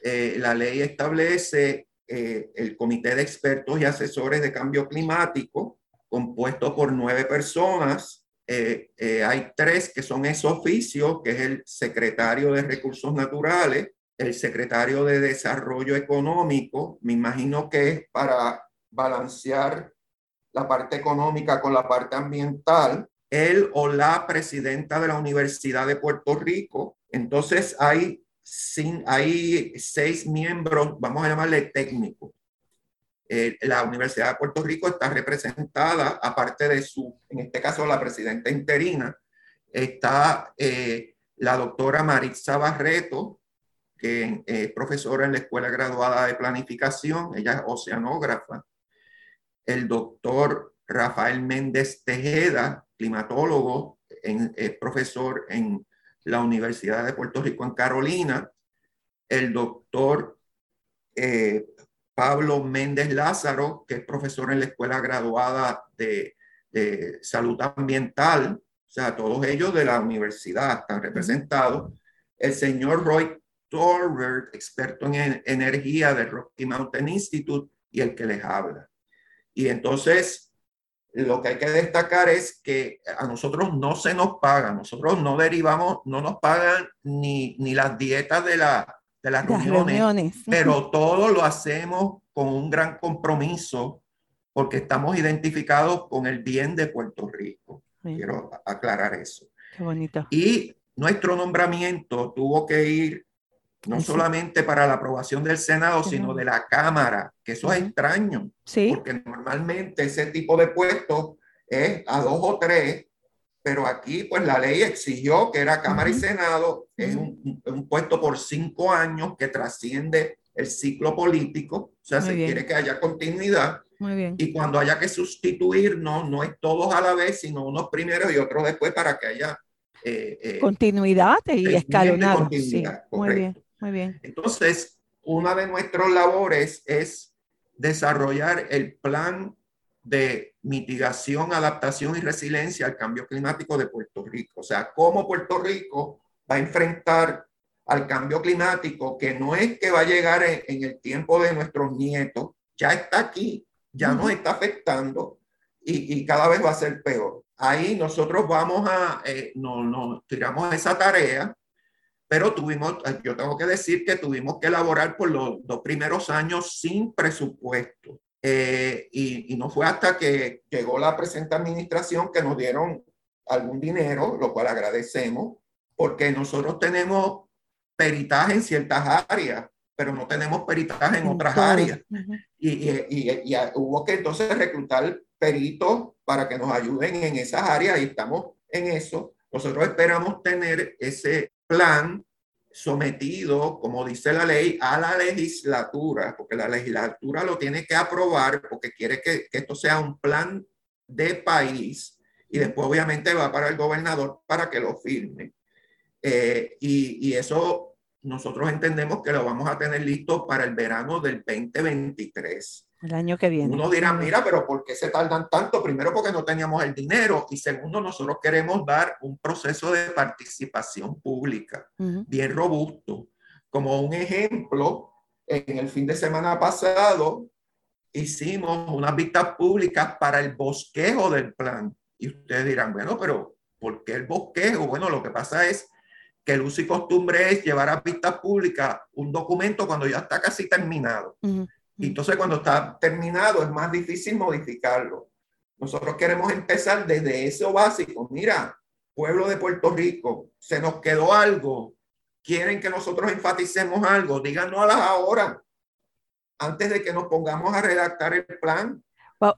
eh, la ley establece eh, el Comité de Expertos y Asesores de Cambio Climático, compuesto por nueve personas eh, eh, hay tres que son ex oficio, que es el secretario de Recursos Naturales, el secretario de Desarrollo Económico, me imagino que es para balancear la parte económica con la parte ambiental, él o la presidenta de la Universidad de Puerto Rico. Entonces hay, sin, hay seis miembros, vamos a llamarle técnicos. Eh, la Universidad de Puerto Rico está representada, aparte de su, en este caso, la presidenta interina, está eh, la doctora Maritza Barreto, que es profesora en la Escuela Graduada de Planificación, ella es oceanógrafa. El doctor Rafael Méndez Tejeda, climatólogo, en, profesor en la Universidad de Puerto Rico en Carolina, el doctor eh, Pablo Méndez Lázaro, que es profesor en la Escuela Graduada de, Salud Ambiental, o sea, todos ellos de la universidad están representados, el señor Roy Torbert, experto en energía del Rocky Mountain Institute, y el que les habla. Y entonces, lo que hay que destacar es que a nosotros no se nos paga, nosotros no derivamos, no nos pagan ni, ni las dietas de, la, de las, reuniones, pero *laughs* todo lo hacemos con un gran compromiso porque estamos identificados con el bien de Puerto Rico. Quiero aclarar eso. Qué bonito. Y nuestro nombramiento tuvo que ir no solamente para la aprobación del Senado, sino de la Cámara, que eso es extraño, ¿Sí? porque normalmente ese tipo de puestos es a dos o tres, pero aquí pues la ley exigió que era Cámara y Senado, es un, un, puesto por cinco años que trasciende el ciclo político, o sea, se quiere que haya continuidad. Muy bien. Y cuando haya que sustituir, no, no es todos a la vez, sino unos primero y otros después para que haya eh, eh, continuidad y escalonado. Sí, muy bien. Muy bien. Entonces, una de nuestras labores es desarrollar el plan de mitigación, adaptación y resiliencia al cambio climático de Puerto Rico. O sea, cómo Puerto Rico va a enfrentar al cambio climático, que no es que va a llegar en, el tiempo de nuestros nietos, ya está aquí, ya nos está afectando y, cada vez va a ser peor. Ahí nosotros vamos a, eh, nos no, tiramos esa tarea pero tuvimos, yo tengo que decir que tuvimos que elaborar por los dos primeros años sin presupuesto. Eh, y, y, no fue hasta que llegó la presente administración que nos dieron algún dinero, lo cual agradecemos, porque nosotros tenemos peritaje en ciertas áreas, pero no tenemos peritaje en otras áreas. y, y, y, hubo que entonces reclutar peritos para que nos ayuden en esas áreas y estamos en eso. Nosotros esperamos tener ese plan sometido, como dice la ley, a la legislatura, porque la legislatura lo tiene que aprobar porque quiere que, esto sea un plan de país y después obviamente va para el gobernador para que lo firme. Eh, y, y, eso nosotros entendemos que lo vamos a tener listo para el verano del 2023. El año que viene. Uno dirá, mira, pero ¿por qué se tardan tanto? Primero porque no teníamos el dinero y segundo, nosotros queremos dar un proceso de participación pública bien robusto. Como un ejemplo, en el fin de semana pasado hicimos unas vistas públicas para el bosquejo del plan. Y ustedes dirán, bueno, pero ¿por qué el bosquejo? Bueno, lo que pasa es que el uso y costumbre es llevar a vistas públicas un documento cuando ya está casi terminado. Y entonces cuando está terminado es más difícil modificarlo. Nosotros queremos empezar desde eso básico. Mira, pueblo de Puerto Rico, se nos quedó algo. Quieren que nosotros enfaticemos algo. Díganos a las ahora, antes de que nos pongamos a redactar el plan.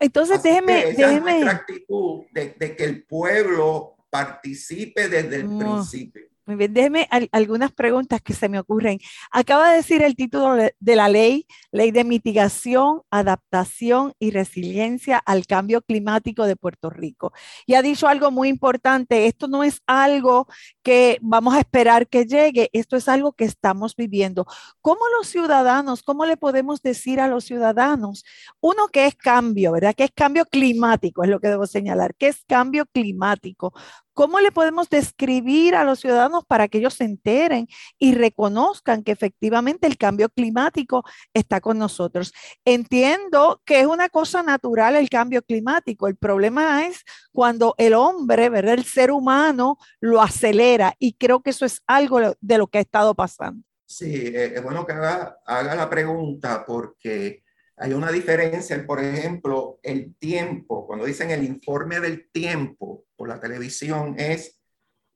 Entonces déjeme, déjeme. actitud de, de, que el pueblo participe desde el principio. Muy bien, déjeme algunas preguntas que se me ocurren. Acaba de decir el título de la ley, Ley de Mitigación, Adaptación y Resiliencia al Cambio Climático de Puerto Rico. Y ha dicho algo muy importante, esto no es algo que vamos a esperar que llegue, esto es algo que estamos viviendo. ¿Cómo los ciudadanos, cómo le podemos decir a los ciudadanos? Uno, que es cambio, ¿verdad? Que es cambio climático, es lo que debo señalar, que es cambio climático. ¿Cómo le podemos describir a los ciudadanos para que ellos se enteren y reconozcan que efectivamente el cambio climático está con nosotros? Entiendo que es una cosa natural el cambio climático. El problema es cuando el hombre. El ser humano lo acelera y creo que eso es algo de lo que ha estado pasando. Sí, eh, es bueno que haga la pregunta porque hay una diferencia, por ejemplo, el tiempo, cuando dicen el informe del tiempo por la televisión es,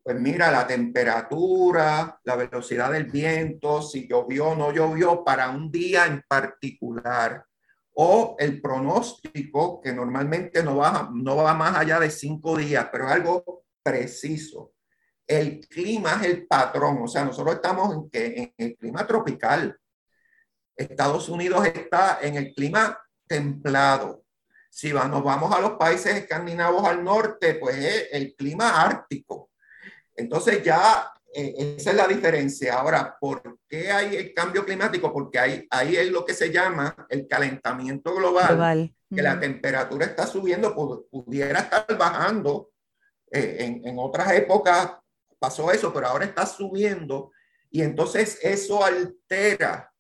pues mira, la temperatura, la velocidad del viento, si llovió o no llovió para un día en particular, o el pronóstico, que normalmente no va, no va más allá de cinco días, pero es algo preciso. El clima es el patrón, o sea, nosotros estamos en, en el clima tropical Estados Unidos está en el clima templado. Si nos vamos a los países escandinavos al norte, pues es el clima ártico. Entonces ya eh, esa es la diferencia. Ahora, ¿por qué hay el cambio climático? Porque ahí, ahí es lo que se llama el calentamiento global, que la temperatura está subiendo, pudiera estar bajando. Eh, en, en otras épocas pasó eso, pero ahora está subiendo y entonces eso altera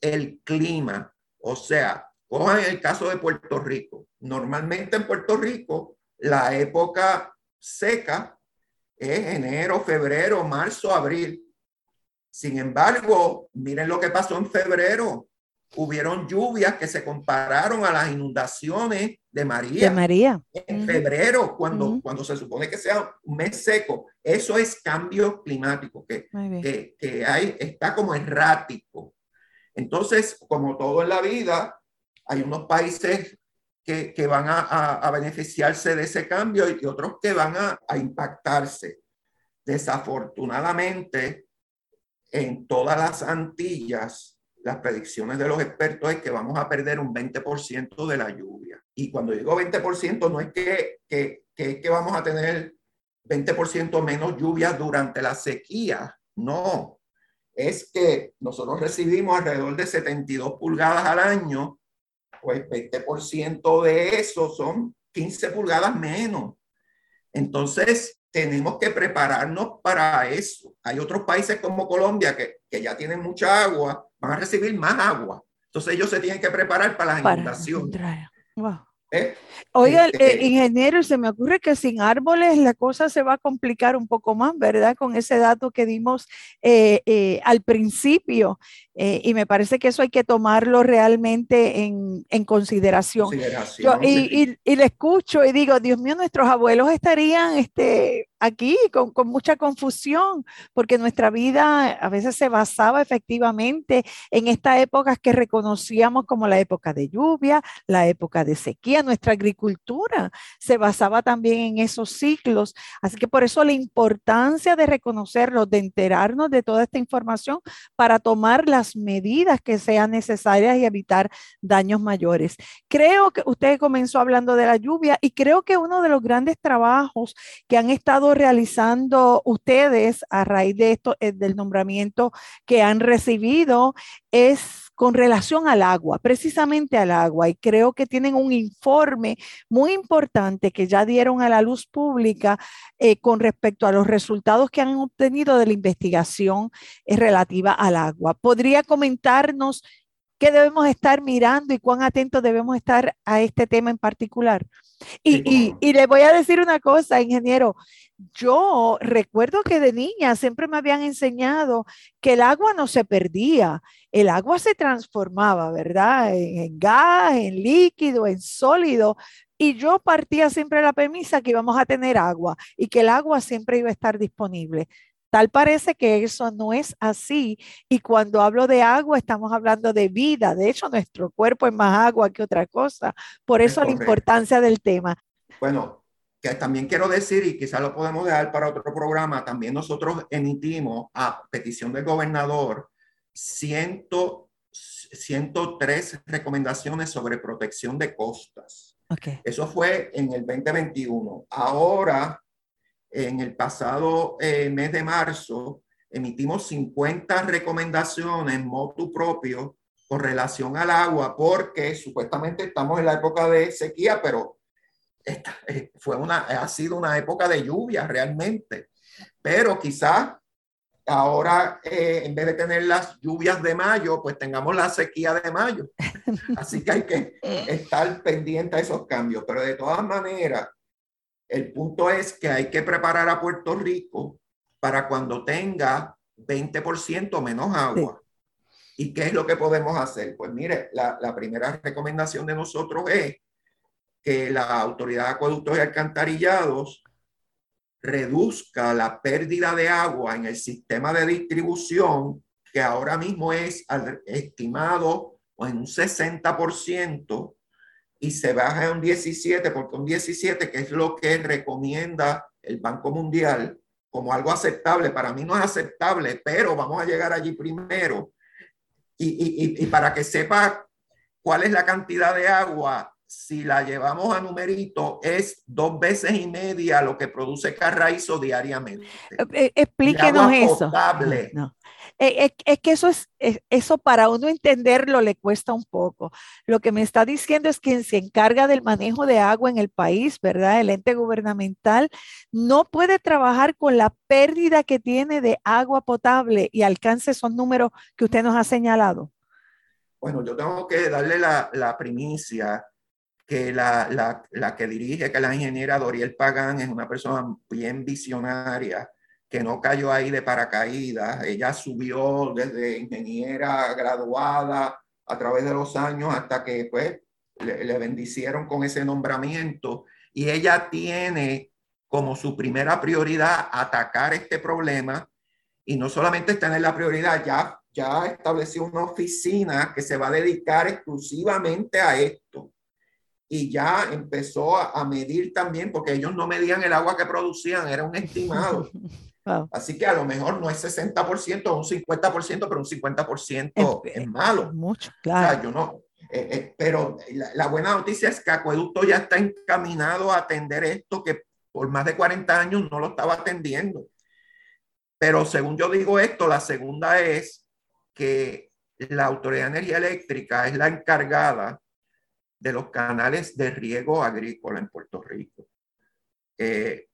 el clima. O sea, cojan el caso de Puerto Rico. Normalmente en Puerto Rico la época seca es enero, febrero, marzo, abril. Sin embargo, miren lo que pasó en febrero. Hubieron lluvias que se compararon a las inundaciones de María. De María. En febrero, cuando, cuando se supone que sea un mes seco. Eso es cambio climático, que, que, que hay, está como errático. Entonces, como todo en la vida, hay unos países que, que van a, beneficiarse de ese cambio y otros que van a, a impactarse. Desafortunadamente, en todas las Antillas, las predicciones de los expertos es que vamos a perder un 20% de la lluvia. Y cuando digo 20%, no es que, que, que, que vamos a tener 20% menos lluvia durante la sequía, no, es que nosotros recibimos alrededor de 72 pulgadas al año, pues 20% de eso son 15 pulgadas menos. Entonces, tenemos que prepararnos para eso. Hay otros países como Colombia que, que ya tienen mucha agua, van a recibir más agua. Entonces, ellos se tienen que preparar para las inundaciones. Wow. ¿Eh? Oiga, este, eh, ingeniero, se me ocurre que sin árboles la cosa se va a complicar un poco más, ¿verdad? Con ese dato que dimos eh, al principio. y me parece que eso hay que tomarlo realmente en, en consideración. y, y, le escucho y digo, Dios mío, nuestros abuelos estarían este, aquí con, con, mucha confusión, porque nuestra vida a veces se basaba efectivamente en estas épocas que reconocíamos como la época de lluvia, la época de sequía, nuestra agricultura se basaba también en esos ciclos. Así que por eso la importancia de reconocerlos, de enterarnos de toda esta información para tomar las medidas que sean necesarias y evitar daños mayores. Creo que usted comenzó hablando de la lluvia y creo que uno de los grandes trabajos que han estado realizando ustedes a raíz de esto, eh, del nombramiento que han recibido, es con relación al agua, precisamente al agua. Y creo que tienen un informe muy importante que ya dieron a la luz pública eh, con respecto a los resultados que han obtenido de la investigación eh, relativa al agua. ¿Podría comentarnos qué debemos estar mirando y cuán atentos debemos estar a este tema en particular? Y, y, le voy a decir una cosa, ingeniero. Yo recuerdo que de niña siempre me habían enseñado que el agua no se perdía, el agua se transformaba, ¿verdad? En, gas, en líquido, en sólido. Y yo partía siempre de la premisa que íbamos a tener agua y que el agua siempre iba a estar disponible. Tal parece que eso no es así. Y cuando hablo de agua, estamos hablando de vida. De hecho, nuestro cuerpo es más agua que otra cosa. Por eso la importancia del tema. Bueno, que también quiero decir, y quizás lo podemos dejar para otro programa, también nosotros emitimos a petición del gobernador 100, 103 recomendaciones sobre protección de costas. Okay. Eso fue en el 2021. Ahora en el pasado eh, mes de marzo emitimos 50 recomendaciones motu propio con relación al agua, porque supuestamente estamos en la época de sequía, pero esta, eh, fue una, ha sido una época de lluvia realmente, pero quizás ahora eh, en vez de tener las lluvias de mayo, pues tengamos la sequía de mayo. *laughs* Así que hay que estar pendiente a esos cambios, pero de todas maneras, el punto es que hay que preparar a Puerto Rico para cuando tenga 20% menos agua. ¿Y qué es lo que podemos hacer? Pues mire, la, la primera recomendación de nosotros es que la Autoridad de Acueductos y Alcantarillados reduzca la pérdida de agua en el sistema de distribución, que ahora mismo es estimado en un 60%, y se baja a un 17%, porque un 17%, que es lo que recomienda el Banco Mundial como algo aceptable, para mí no es aceptable, pero vamos a llegar allí primero. Y, y, y para que sepa cuál es la cantidad de agua si la llevamos a numerito, es dos veces y media lo que produce Carraízo diariamente. Eh, eh, explíquenos eso. No. Es, que eso es, eso para uno entenderlo le cuesta un poco. Lo que me está diciendo es quien se encarga del manejo de agua en el país, ¿verdad? El ente gubernamental no puede trabajar con la pérdida que tiene de agua potable y alcance esos números que usted nos ha señalado. Bueno, yo tengo que darle la, la primicia que la, la, la, que dirige, que la ingeniera Doriel Pagán, es una persona bien visionaria, que no cayó ahí de paracaídas. Ella subió desde ingeniera graduada a través de los años hasta que pues, le, le bendicieron con ese nombramiento. Y ella tiene como su primera prioridad atacar este problema y no solamente tener la prioridad, ya, ya estableció una oficina que se va a dedicar exclusivamente a esto y ya empezó a, medir también, porque ellos no medían el agua que producían, era un estimado. *laughs* Así que a lo mejor no es 60% o un 50%, pero un 50% es, malo. Mucho, claro. yo no, eh, eh, pero la, buena noticia es que Acueducto ya está encaminado a atender esto que por más de 40 años no lo estaba atendiendo. Pero según yo digo esto, la segunda es que la Autoridad de Energía Eléctrica es la encargada de los canales de riego agrícola en Puerto Rico. Eh,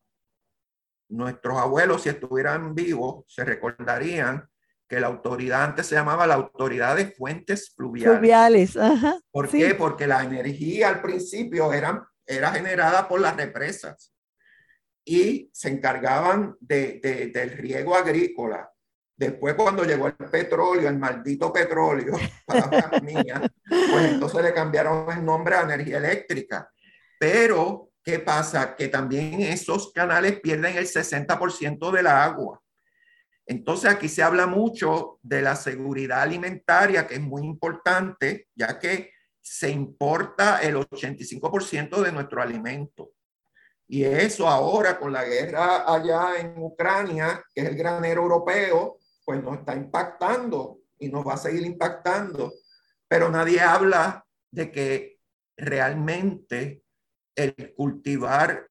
nuestros abuelos, si estuvieran vivos, se recordarían que la autoridad antes se llamaba la Autoridad de Fuentes Fluviales. Fluviales, ajá. ¿Por qué? Porque la energía al principio era, era generada por las represas y se encargaban de, del riego agrícola. Después, cuando llegó el petróleo, el maldito petróleo, *laughs* pues entonces le cambiaron el nombre a energía eléctrica. Pero, ¿qué pasa? Que también esos canales pierden el 60% del agua. Entonces, aquí se habla mucho de la seguridad alimentaria, que es muy importante, ya que se importa el 85% de nuestro alimento. Y eso ahora con la guerra allá en Ucrania, que es el granero europeo, pues nos está impactando y nos va a seguir impactando. Pero nadie habla de que realmente el cultivar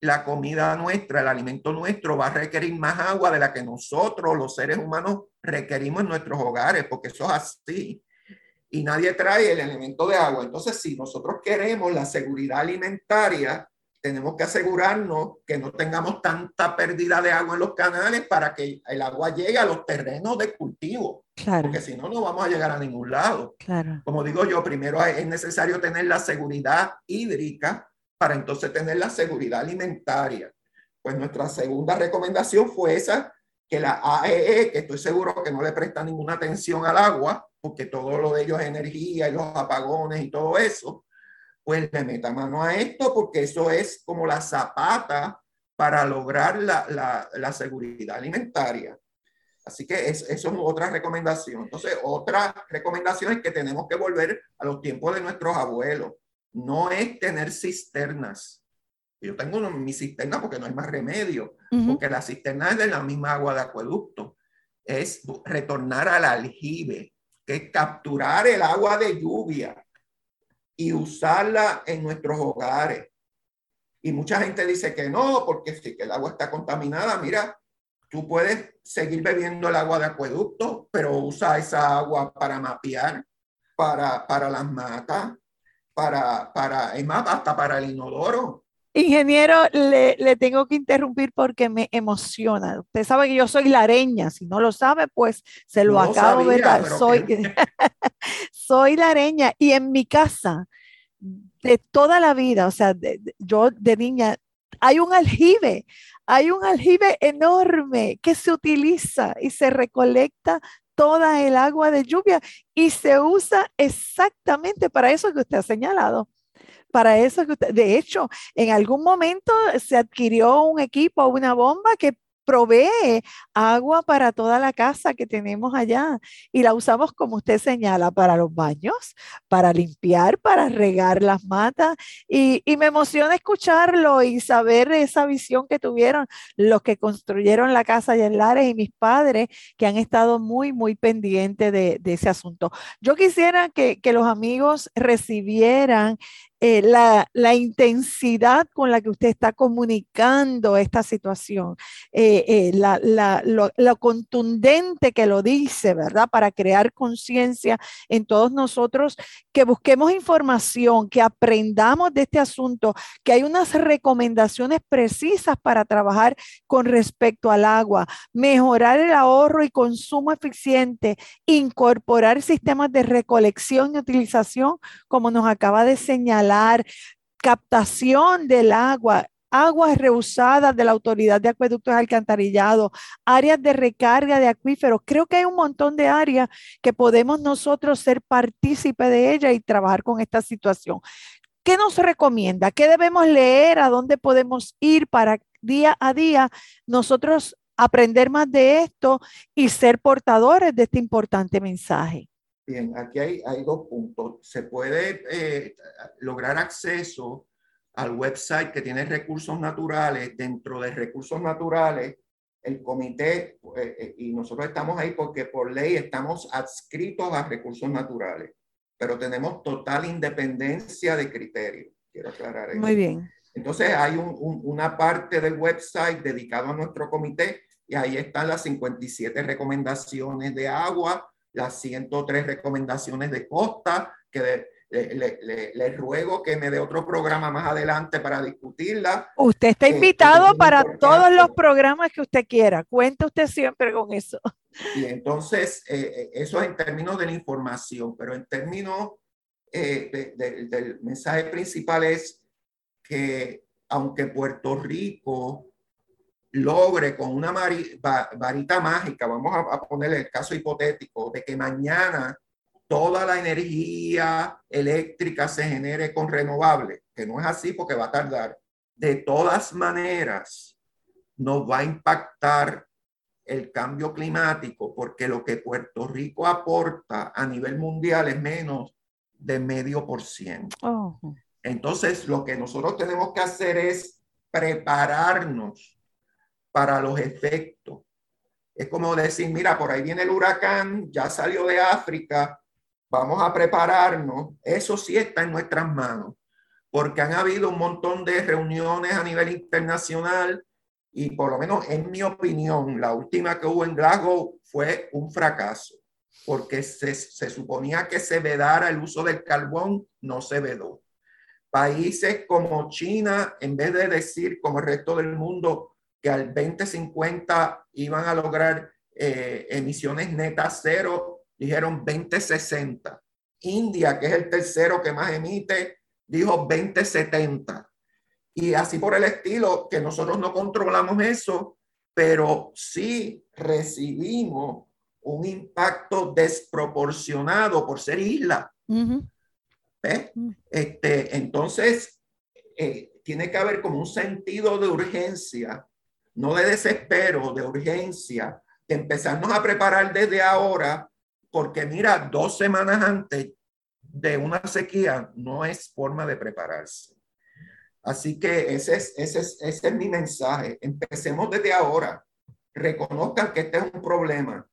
la comida nuestra, el alimento nuestro, va a requerir más agua de la que nosotros, los seres humanos, requerimos en nuestros hogares, porque eso es así. Y nadie trae el elemento de agua. Entonces, si nosotros queremos la seguridad alimentaria, tenemos que asegurarnos que no tengamos tanta pérdida de agua en los canales para que el agua llegue a los terrenos de cultivo. Claro. Porque si no, no vamos a llegar a ningún lado. Claro. Como digo yo, primero es necesario tener la seguridad hídrica para entonces tener la seguridad alimentaria. Pues nuestra segunda recomendación fue esa, que la AEE, e, que estoy seguro que no le presta ninguna atención al agua, porque todo lo de ellos es energía y los apagones y todo eso, pues le meta mano a esto porque eso es como la zapata para lograr la, la, seguridad alimentaria. Así que es, eso es otra recomendación. Entonces, otra recomendación es que tenemos que volver a los tiempos de nuestros abuelos. No es tener cisternas. Yo tengo mi cisterna porque no hay más remedio, porque la cisterna es de la misma agua de acueducto. Es retornar al aljibe, que es capturar el agua de lluvia y usarla en nuestros hogares. Y mucha gente dice que no, porque si que el agua está contaminada, mira, tú puedes seguir bebiendo el agua de acueducto, pero usa esa agua para mapear, para, para las matas. para, para, es más, hasta para el inodoro. Ingeniero, le, le, tengo que interrumpir porque me emociona. Usted sabe que yo soy lareña, si no lo sabe, pues se lo acabo de dar. Soy, *laughs* soy lareña y en mi casa, de toda la vida, o sea, yo de niña, hay un aljibe, hay un aljibe enorme que se utiliza y se recolecta toda el agua de lluvia y se usa exactamente para eso que usted ha señalado. Para eso de hecho, en algún momento se adquirió un equipo, una bomba que provee agua para toda la casa que tenemos allá y la usamos como usted señala para los baños, para limpiar, para regar las matas y, me emociona escucharlo y saber esa visión que tuvieron los que construyeron la casa de Lares y mis padres que han estado muy, muy pendientes de, ese asunto. Yo quisiera que los amigos recibieran eh, la, intensidad con la que usted está comunicando esta situación, eh, eh, la, lo, contundente que lo dice, ¿verdad? Para crear conciencia en todos nosotros, que busquemos información, que aprendamos de este asunto, que hay unas recomendaciones precisas para trabajar con respecto al agua, mejorar el ahorro y consumo eficiente, incorporar sistemas de recolección y utilización, como nos acaba de señalar captación del agua, aguas reusadas de la Autoridad de Acueductos y Alcantarillado, áreas de recarga de acuíferos. Creo que hay un montón de áreas que podemos nosotros ser partícipe de ella y trabajar con esta situación. ¿Qué nos recomienda? ¿Qué debemos leer? ¿A dónde podemos ir para día a día nosotros aprender más de esto y ser portadores de este importante mensaje? Bien, aquí hay, hay dos puntos. Se puede eh, lograr acceso al website que tiene recursos naturales. Dentro de recursos naturales, el comité, eh, eh, y nosotros estamos ahí porque por ley estamos adscritos a recursos naturales, pero tenemos total independencia de criterio. Quiero aclarar eso. Muy bien. Entonces hay un, una parte del website dedicado a nuestro comité y ahí están las 57 recomendaciones de agua las 103 recomendaciones de Costa, que le, ruego que me dé otro programa más adelante para discutirla. Usted está eh, invitado para todos los programas que usted quiera. Cuenta usted siempre con eso. Y entonces, eh, eh, eso es en términos de la información, pero en términos del mensaje principal es que aunque Puerto Rico logre con una varita mágica, vamos a, poner el caso hipotético, de que mañana toda la energía eléctrica se genere con renovable, que no es así porque va a tardar. De todas maneras, nos va a impactar el cambio climático porque lo que Puerto Rico aporta a nivel mundial es menos de medio por ciento. Oh. Entonces, lo que nosotros tenemos que hacer es prepararnos para los efectos. Es como decir, mira, por ahí viene el huracán, ya salió de África, vamos a prepararnos. Eso sí está en nuestras manos, porque han habido un montón de reuniones a nivel internacional y por lo menos en mi opinión, la última que hubo en Glasgow fue un fracaso, porque se, se suponía que se vedara el uso del carbón, no se vedó. Países como China, en vez de decir como el resto del mundo, que al 2050 iban a lograr eh, emisiones netas cero, dijeron 2060. India, que es el tercero que más emite, dijo 2070. Y así por el estilo, que nosotros no controlamos eso, pero sí recibimos un impacto desproporcionado por ser isla. Mm. este, entonces, eh, tiene que haber como un sentido de urgencia no de desespero, de urgencia, de empezarnos a preparar desde ahora, porque mira, dos semanas antes de una sequía no es forma de prepararse. Así que ese es, ese es, ese es mi mensaje. Empecemos desde ahora. Reconozcan que este es un problema.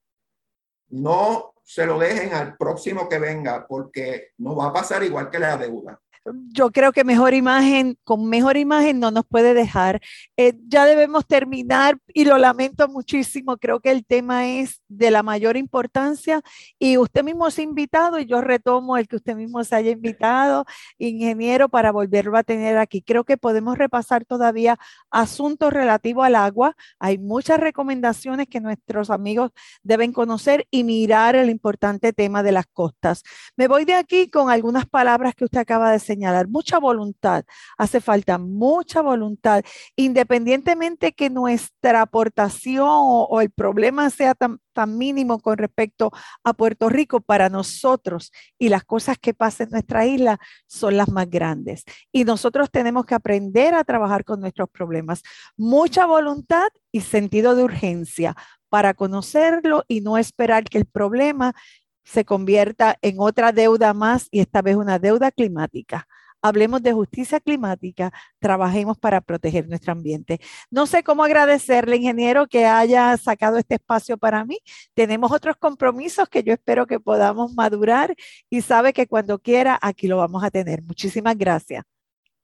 No se lo dejen al próximo que venga, porque no va a pasar igual que la deuda. Yo creo que mejor imagen, con mejor imagen no nos puede dejar. Eh, ya debemos terminar y lo lamento muchísimo. Creo que el tema es de la mayor importancia y usted mismo se ha invitado y yo retomo el que usted mismo se haya invitado, ingeniero, para volverlo a tener aquí. Creo que podemos repasar todavía asuntos relativos al agua. Hay muchas recomendaciones que nuestros amigos deben conocer y mirar el importante tema de las costas. Me voy de aquí con algunas palabras que usted acaba de señalar. Mucha voluntad. Hace falta mucha voluntad, independientemente que nuestra aportación o, el problema sea tan, tan mínimo con respecto a Puerto Rico, para nosotros y las cosas que pasan en nuestra isla son las más grandes. Y nosotros tenemos que aprender a trabajar con nuestros problemas. Mucha voluntad y sentido de urgencia para conocerlo y no esperar que el problema se convierta en otra deuda más y esta vez una deuda climática. Hablemos de justicia climática, trabajemos para proteger nuestro ambiente. No sé cómo agradecerle, ingeniero, que haya sacado este espacio para mí. Tenemos otros compromisos que yo espero que podamos madurar y sabe que cuando quiera aquí lo vamos a tener. Muchísimas gracias.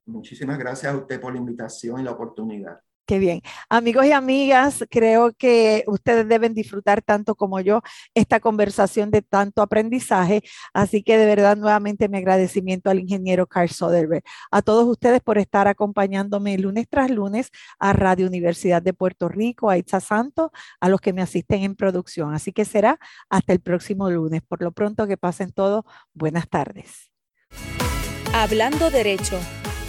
Muchísimas gracias a usted por la invitación y la oportunidad. Qué bien. Amigos y amigas, creo que ustedes deben disfrutar tanto como yo esta conversación de tanto aprendizaje. Así que de verdad, nuevamente mi agradecimiento al ingeniero Carl Soderberg. A todos ustedes por estar acompañándome lunes tras lunes a Radio Universidad de Puerto Rico, a Itza Santos, a los que me asisten en producción. Así que será hasta el próximo lunes. Por lo pronto, que pasen todos. Buenas tardes. Hablando Derecho